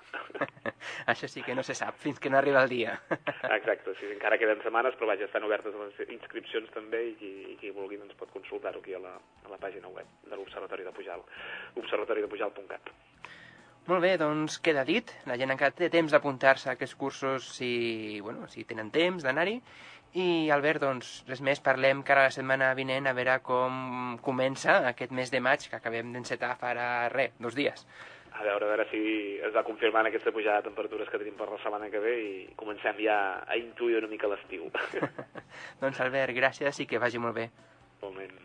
A: Això sí que no se sap fins que no arriba el dia.
O: Exacte, sí, encara queden setmanes, però vaja, estan obertes les inscripcions també i i qui vulgui doncs, pot consultar-ho aquí a la, a la pàgina web de l'Observatori de Pujal, observatoridepujal.cat.
A: Molt bé, doncs queda dit. La gent encara té temps d'apuntar-se a aquests cursos si, bueno, si tenen temps d'anar-hi. I, Albert, doncs, res més, parlem cara a la setmana vinent a veure com comença aquest mes de maig que acabem d'encetar farà, res, dos dies.
O: A veure, a veure si es va confirmant aquesta pujada de temperatures que tenim per la setmana que ve i comencem ja a intuir una mica l'estiu.
A: Doncs, Albert, gràcies i que vagi molt bé.
O: Moment.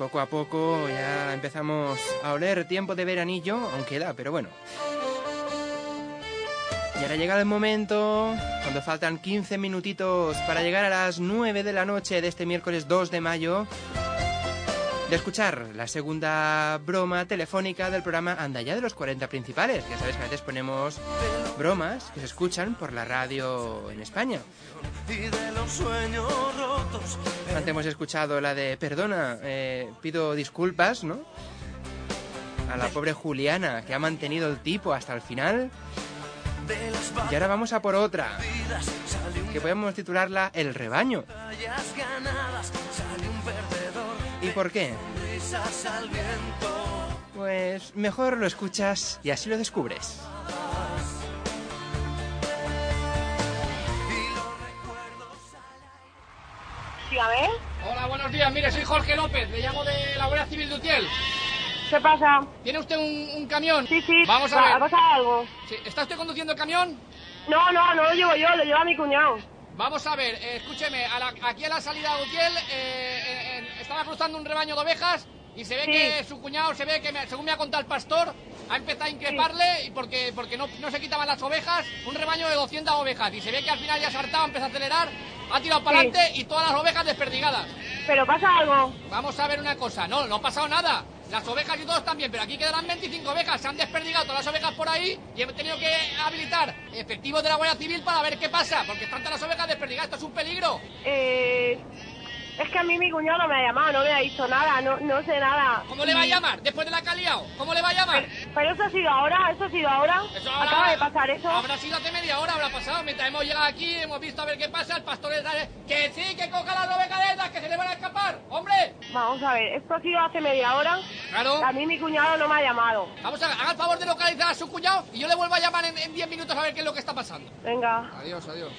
A: Poco a poco ya empezamos a oler tiempo de veranillo, aunque da, pero bueno. Y ahora llega el momento, cuando faltan 15 minutitos para llegar a las 9 de la noche de este miércoles 2 de mayo, de escuchar la segunda broma telefónica del programa Anda ya de los 40 principales. Ya sabes que a veces ponemos bromas que se escuchan por la radio en España. Antes hemos escuchado la de Perdona, eh, pido disculpas, ¿no? A la pobre Juliana, que ha mantenido el tipo hasta el final. Y ahora vamos a por otra, que podemos titularla El rebaño. ¿Y por qué? Pues mejor lo escuchas y así lo descubres.
P: Dígame.
Q: Hola, buenos días. Mire, soy Jorge López. Le llamo de la Guardia Civil de Utiel.
P: ¿Qué pasa?
Q: ¿Tiene usted un, un camión?
P: Sí, sí.
Q: Vamos a
P: Va-
Q: ver.
P: ¿Ha pasado algo?
Q: Sí, ¿Está usted conduciendo el camión?
P: No, no, no lo llevo yo, lo lleva mi cuñado.
Q: Vamos a ver, eh, escúcheme, a la- aquí a la salida de Utiel eh, eh, estaba cruzando un rebaño de ovejas y se ve
P: Sí.
Q: que su cuñado, se ve que, me- según me ha contado el pastor, ha empezado a increparle y porque, porque no, no se quitaban las ovejas, un rebaño de 200 ovejas y se ve que al final ya se hartaba, empezó a acelerar, ha tirado para
P: Sí.
Q: adelante y todas las ovejas desperdigadas.
P: ¿Pero pasa algo?
Q: Vamos a ver una cosa, no, no ha pasado nada. Las ovejas y todos están bien, pero aquí quedarán 25 ovejas. Se han desperdigado todas las ovejas por ahí y he tenido que habilitar efectivos de la Guardia Civil para ver qué pasa, porque están todas las ovejas desperdigadas. Esto es un peligro.
P: Eh... Es que a mí mi cuñado no me ha llamado, no me ha dicho nada, no, no sé nada.
Q: ¿Cómo le va a llamar? Después de la que ha liado. ¿Cómo le va a llamar?
P: Pero eso ha sido ahora, eso ha sido ahora.
Q: Eso ahora-
P: Acaba de pasar eso.
Q: Habrá sido hace media hora, habrá pasado. Mientras hemos llegado aquí, hemos visto a ver qué pasa. El pastor está... Que sí, que coja las ovejas esas, que se le van a escapar. ¡Hombre!
P: Vamos a ver, esto ha sido hace media hora.
Q: Claro.
P: A mí mi cuñado no me ha llamado.
Q: Vamos a ver, haga el favor de localizar a su cuñado y yo le vuelvo a llamar en en 10 minutos a ver qué es lo que está pasando.
P: Venga.
Q: Adiós, adiós.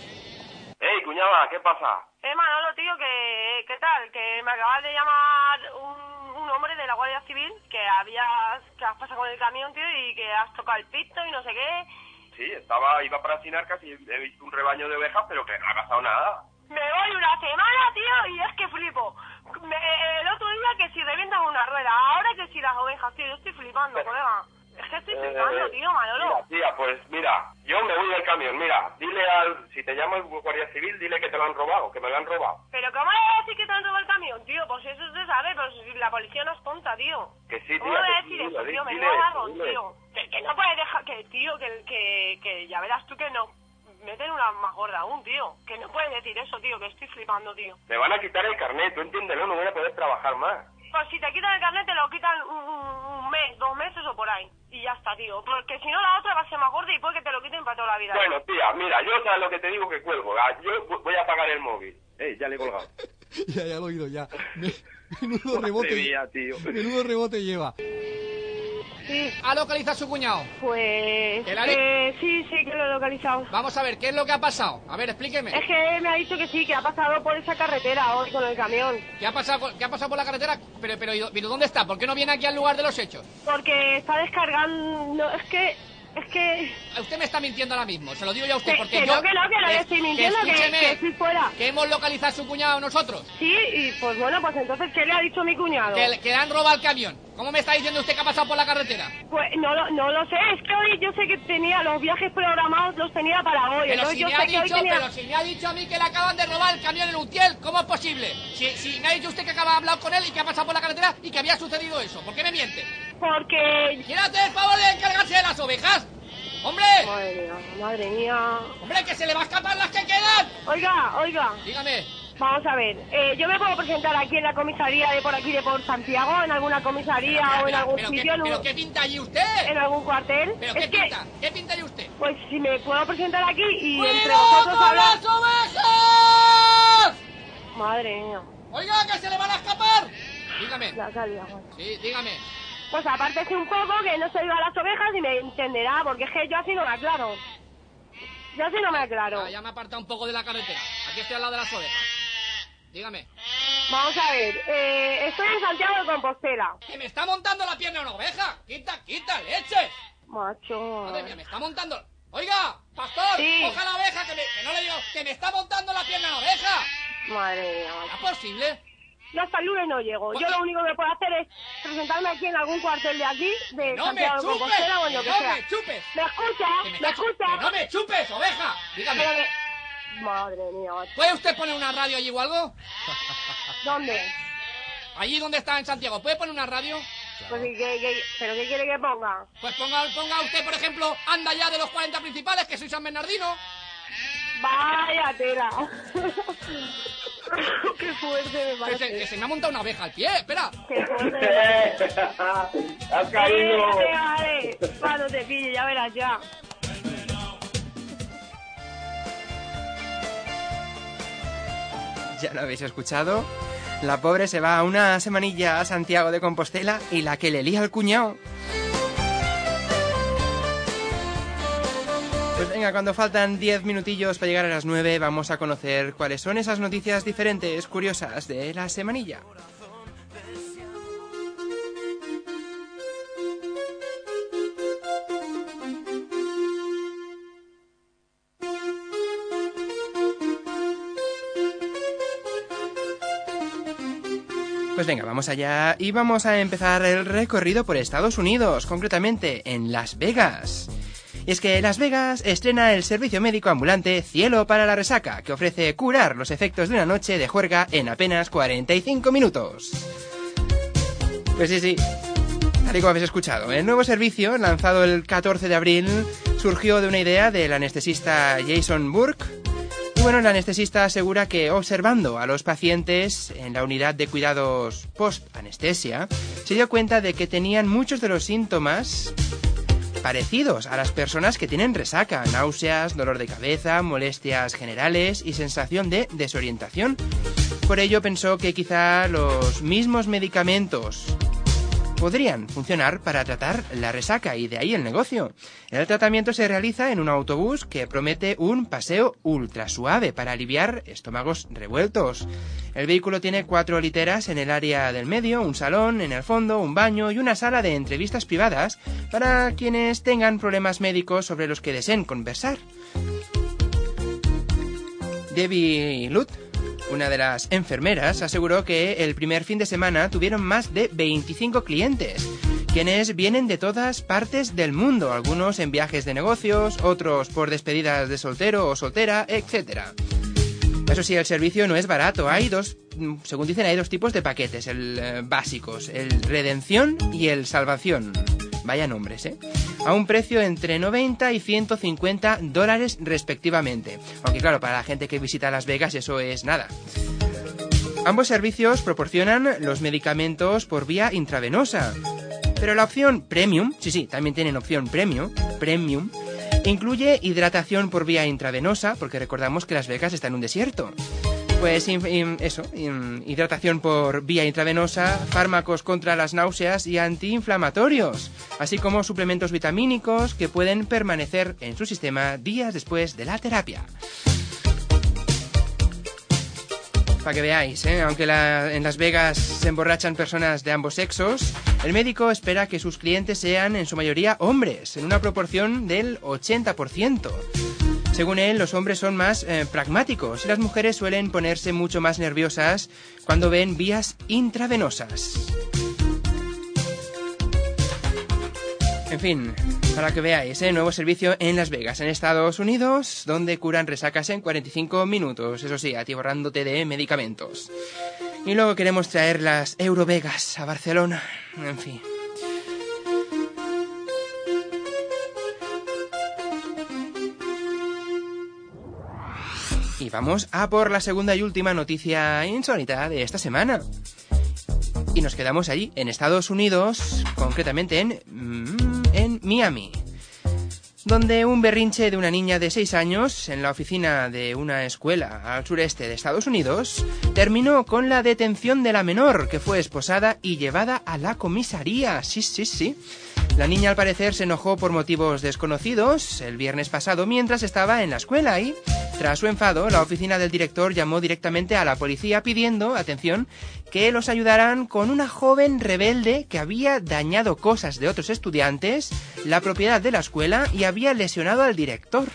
R: ¡Ey, cuñada! ¿Qué pasa?
P: Eh, Manolo, tío, que, ¿qué tal? Que me acaba de llamar un, un hombre de la Guardia Civil que habías, que has pasado con el camión, tío, y que has tocado el pito y no sé qué.
R: Sí, estaba, iba para Sinarcas y he visto un rebaño de ovejas, pero que no ha pasado nada.
P: Me voy una semana, tío, y es que flipo. Me- el otro día que si revientas una rueda, ahora que si las ovejas, tío, yo estoy flipando, colega. Es que estoy flipando,
R: Eh,
P: tío, Manolo.
R: Mira, tía, pues mira, yo me voy del camión. Mira, dile al... Si te llama el Guardia Civil, dile que te lo han robado, que me lo han robado.
P: Pero ¿cómo le voy a decir que te han robado el camión, tío? Pues eso se sabe, pero si la policía no es tonta, tío.
R: Que sí,
P: ¿Cómo
R: tía,
P: le voy a decir eso, tío? Me
R: dile,
P: lo
R: dile.
P: tío. Que, que no puedes dejar, que, tío, que, que, que ya verás tú que no meten una más gorda aún, tío. Que no puedes decir eso, tío, que estoy flipando, tío.
R: Me van a quitar el carnet, tú entiéndelo, no voy a poder trabajar más.
P: Pues si te quitan el carnet, te lo quitan un- un mes, dos meses o por ahí. Y ya está, tío. Porque si no, la otra va a ser más gorda y puede que te lo quiten para toda la vida.
R: Bueno, tía, mira, yo sabes lo que te digo que cuelgo. Ah, Yo voy a apagar el móvil. Ey, ya le he colgado.
S: ya, ya lo he oído, ya. Me- Menudo rebote.
R: Madre mía, tío.
S: Menudo rebote lleva.
P: Sí.
Q: ¿Ha localizado a su cuñado?
P: Pues...
Q: ¿El Ari?
P: eh, sí, sí, que lo he localizado.
Q: Vamos a ver, ¿qué es lo que ha pasado? A ver, explíqueme.
P: Es que me ha dicho que sí, que ha pasado por esa carretera hoy con el camión.
Q: ¿Qué ha pasado, con- qué ha pasado por la carretera? Pero, pero, ¿y- pero ¿dónde está? ¿Por qué no viene aquí al lugar de los hechos?
P: Porque está descargando... es que Es que...
Q: Usted me está mintiendo ahora mismo, se lo digo yo a usted,
P: Que-
Q: porque
P: que
Q: yo...
P: no, que no, que no le estoy mintiendo, que- estoy fuera.
Q: Que hemos localizado a su cuñado nosotros.
P: Sí, y pues bueno, pues entonces, ¿qué le ha dicho mi cuñado?
Q: Que, que le han robado el camión. ¿Cómo me está diciendo usted que ha pasado por la carretera?
P: Pues no, lo- no lo sé, es que hoy yo sé que tenía los viajes programados, los tenía para hoy.
Q: Pero si
P: yo
Q: me
P: sé
Q: ha dicho,
P: tenía...
Q: pero si me ha dicho a mí que le acaban de robar el camión en Utiel, ¿cómo es posible? Si, si me ha dicho usted que acaba de hablar con él y que ha pasado por la carretera y que había sucedido eso, ¿por qué me miente?
P: Porque...
Q: ¿Quiere hacer el favor de encargarse de las ovejas? ¡Hombre!
P: Madre mía, madre mía.
Q: ¡Hombre, que se le va a escapar las que quedan!
P: Oiga, oiga.
Q: Dígame.
P: Vamos a ver, eh, yo me puedo presentar aquí en la comisaría de por aquí de por Santiago, en alguna comisaría o en algún
Q: pero qué-
P: sitio, un-
Q: pero qué pinta allí usted?
P: en algún cuartel.
Q: ¿Pero
P: es
Q: qué
P: que,
Q: pinta? ¿Qué pinta allí usted?
P: pues si me puedo presentar aquí y entre
Q: ¡Cuidado
P: vosotros
Q: con
P: hablar...
Q: las ovejas!
P: Madre mía.
Q: Oiga, que se le van a escapar. Dígame.
P: Ya salía,
Q: Sí, dígame.
P: Pues apártese un poco, que no se oiga las ovejas y me entenderá, porque es que yo así no me aclaro. Yo así no me aclaro.
Q: Ya, ya me he apartado un poco de la carretera. Aquí estoy al lado de las ovejas. Dígame.
P: Vamos a ver, eh, estoy en Santiago de Compostela.
Q: ¡Que me está montando la pierna una oveja! ¡Quita, quita, leche!
P: Macho.
Q: Madre mía, me está montando... ¡Oiga, pastor!
P: Sí.
Q: ¡Coja la oveja! Que, me- que no le digo... ¡Que me está montando la pierna una oveja!
P: Madre mía.
Q: ¿Es posible?
P: Yo hasta el lunes no llego. Yo lo único que puedo hacer es presentarme aquí en algún cuartel de aquí, de
Q: ¡No me
P: Santiago de
Q: chupes!
P: Compostela o en lo
Q: ¡Que
P: que
Q: no
P: sea.
Q: me chupes!
P: ¿Me escucha?
Q: ¡Que me
P: ¿Me escucha?
Q: ¡Que no me chupes, oveja! Dígame.
P: Me- Madre mía.
Q: ¿Puede usted poner una radio allí o algo?
P: ¿Dónde?
Q: Allí donde está en Santiago. ¿Puede poner una radio?
P: Pues, ¿y qué- qué- ¿Pero qué quiere que ponga?
Q: Pues ponga, ponga usted, por ejemplo, anda ya de los 40 principales, que soy San Bernardino.
P: Vaya tela. qué fuerte me
Q: Que
P: parece.
Q: se, que se me ha montado una oveja al pie, espera.
P: Qué fuerte.
R: ¡Has caído!
P: Eh, vale. Cuando te pille, ya verás ya.
A: Ya lo habéis escuchado. La pobre se va una semanilla a Santiago de Compostela y la que le lía al cuñado. Pues venga, cuando faltan 10 minutillos para llegar a las 9, vamos a conocer cuáles son esas noticias diferentes, curiosas de la semanilla. Pues venga, vamos allá y vamos a empezar el recorrido por Estados Unidos, concretamente en Las Vegas. Y es que Las Vegas estrena el servicio médico ambulante Cielo para la Resaca, que ofrece curar los efectos de una noche de juerga en apenas 45 minutos. Pues sí, sí, tal y como habéis escuchado, el nuevo servicio, lanzado el 14 de abril, surgió de una idea del anestesista Jason Burke, y bueno, el anestesista asegura que observando a los pacientes en la unidad de cuidados post-anestesia, se dio cuenta de que tenían muchos de los síntomas parecidos a las personas que tienen resaca, náuseas, dolor de cabeza, molestias generales y sensación de desorientación. Por ello pensó que quizá los mismos medicamentos podrían funcionar para tratar la resaca y de ahí el negocio. El tratamiento se realiza en un autobús que promete un paseo ultra suave para aliviar estómagos revueltos. El vehículo tiene cuatro literas en el área del medio, un salón en el fondo, un baño y una sala de entrevistas privadas para quienes tengan problemas médicos sobre los que deseen conversar. Debbie Lutt, una de las enfermeras, aseguró que el primer fin de semana tuvieron más de 25 clientes, quienes vienen de todas partes del mundo, algunos en viajes de negocios, otros por despedidas de soltero o soltera, etc. Eso sí, el servicio no es barato. Hay dos, según dicen, hay dos tipos de paquetes, el eh, básicos, el redención y el salvación. Vaya nombres, ¿eh? A un precio entre 90 y 150 dólares respectivamente. Aunque claro, para la gente que visita Las Vegas eso es nada. Ambos servicios proporcionan los medicamentos por vía intravenosa. Pero la opción premium, sí, sí, también tienen opción premium, premium, incluye hidratación por vía intravenosa, porque recordamos que Las Vegas está en un desierto. Pues in- in- eso, in- hidratación por vía intravenosa, fármacos contra las náuseas y antiinflamatorios, así como suplementos vitamínicos que pueden permanecer en su sistema días después de la terapia. Para que veáis, ¿eh? aunque la- en Las Vegas se emborrachan personas de ambos sexos, El médico espera que sus clientes sean en su mayoría hombres, en una proporción del 80%. Según él, los hombres son más eh, pragmáticos y las mujeres suelen ponerse mucho más nerviosas cuando ven vías intravenosas. En fin, para que veáis, ¿eh? nuevo servicio en Las Vegas, en Estados Unidos, donde curan resacas en 45 minutos, eso sí, atiborrándote de medicamentos. Y luego queremos traer las Eurovegas a Barcelona, en fin. Vamos a por la segunda y última noticia insólita de esta semana. Y nos quedamos allí, en Estados Unidos, concretamente en, mm, en Miami, donde un berrinche de una niña de 6 años en la oficina de una escuela al sureste de Estados Unidos terminó con la detención de la menor, que fue esposada y llevada a la comisaría. Sí, sí, sí. La niña al parecer se enojó por motivos desconocidos el viernes pasado mientras estaba en la escuela y, tras su enfado, la oficina del director llamó directamente a la policía pidiendo, atención, que los ayudaran con una joven rebelde que había dañado cosas de otros estudiantes, la propiedad de la escuela y había lesionado al director.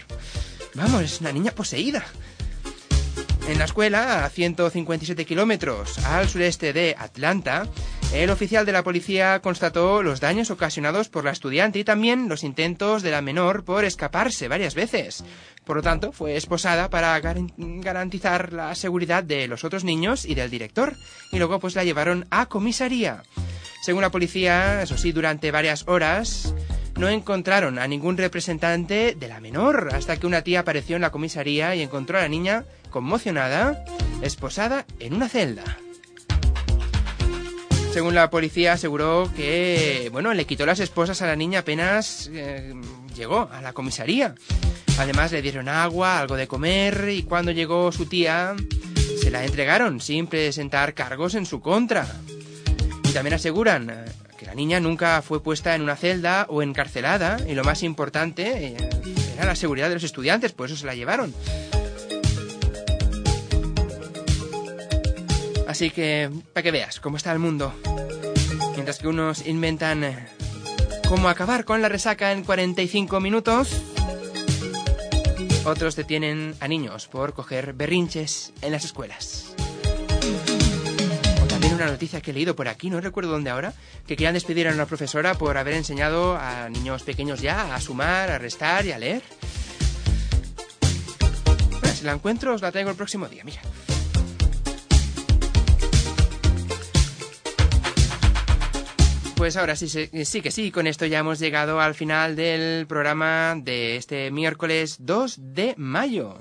A: Vamos, es una niña poseída. En la escuela, a 157 kilómetros al sureste de Atlanta, el oficial de la policía constató los daños ocasionados por la estudiante y también los intentos de la menor por escaparse varias veces. Por lo tanto, fue esposada para gar- garantizar la seguridad de los otros niños y del director, y luego pues la llevaron a comisaría. Según la policía, eso sí, durante varias horas no encontraron a ningún representante de la menor hasta que una tía apareció en la comisaría y encontró a la niña conmocionada, esposada en una celda. Según la policía aseguró que, bueno, le quitó las esposas a la niña apenas eh, llegó a la comisaría. Además le dieron agua, algo de comer y cuando llegó su tía se la entregaron sin presentar cargos en su contra. Y también aseguran que la niña nunca fue puesta en una celda o encarcelada y lo más importante eh, era la seguridad de los estudiantes, por eso se la llevaron. Así que, para que veas cómo está el mundo. Mientras que unos inventan eh, cómo acabar con la resaca en 45 minutos, otros detienen a niños por coger berrinches en las escuelas. Una noticia que he leído por aquí, no recuerdo dónde ahora, que querían despedir a una profesora por haber enseñado a niños pequeños ya a sumar, a restar y a leer. Bueno, si la encuentro os la traigo el próximo día, mira. Pues ahora sí, sí que sí, con esto ya hemos llegado al final del programa de este miércoles 2 de mayo.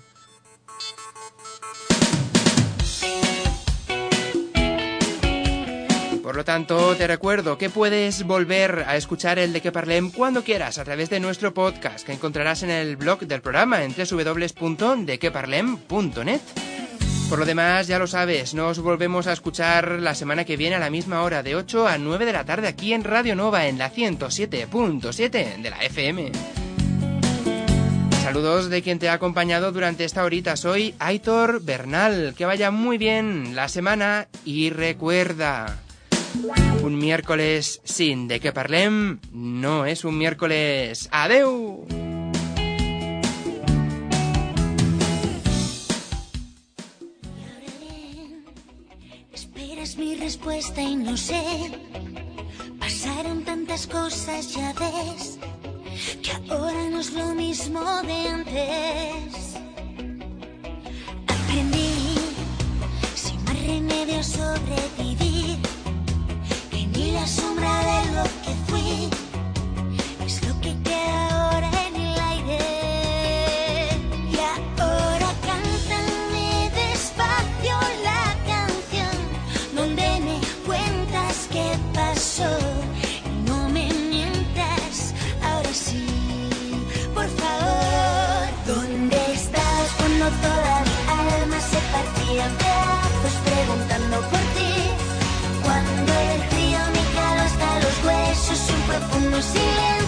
A: Por lo tanto, te recuerdo que puedes volver a escuchar el de que parlem cuando quieras a través de nuestro podcast que encontrarás en el blog del programa en www.dequeparlem.net. Por lo demás, ya lo sabes, nos volvemos a escuchar la semana que viene a la misma hora, de 8 a 9 de la tarde, aquí en Radio Nova, en la 107.7 de la FM. Saludos de quien te ha acompañado durante esta horita. Soy Aitor Bernal. Que vaya muy bien la semana y recuerda, un miércoles sin de que parlem no es un miércoles. ¡Adeu!
T: Esperas mi respuesta y no sé. Pasaron tantas cosas, ya ves, que ahora no es lo mismo de antes. Aprendí, sin más remedio, sobrevivir. Ni la sombra de lo que fui es lo que queda ahora huesos, un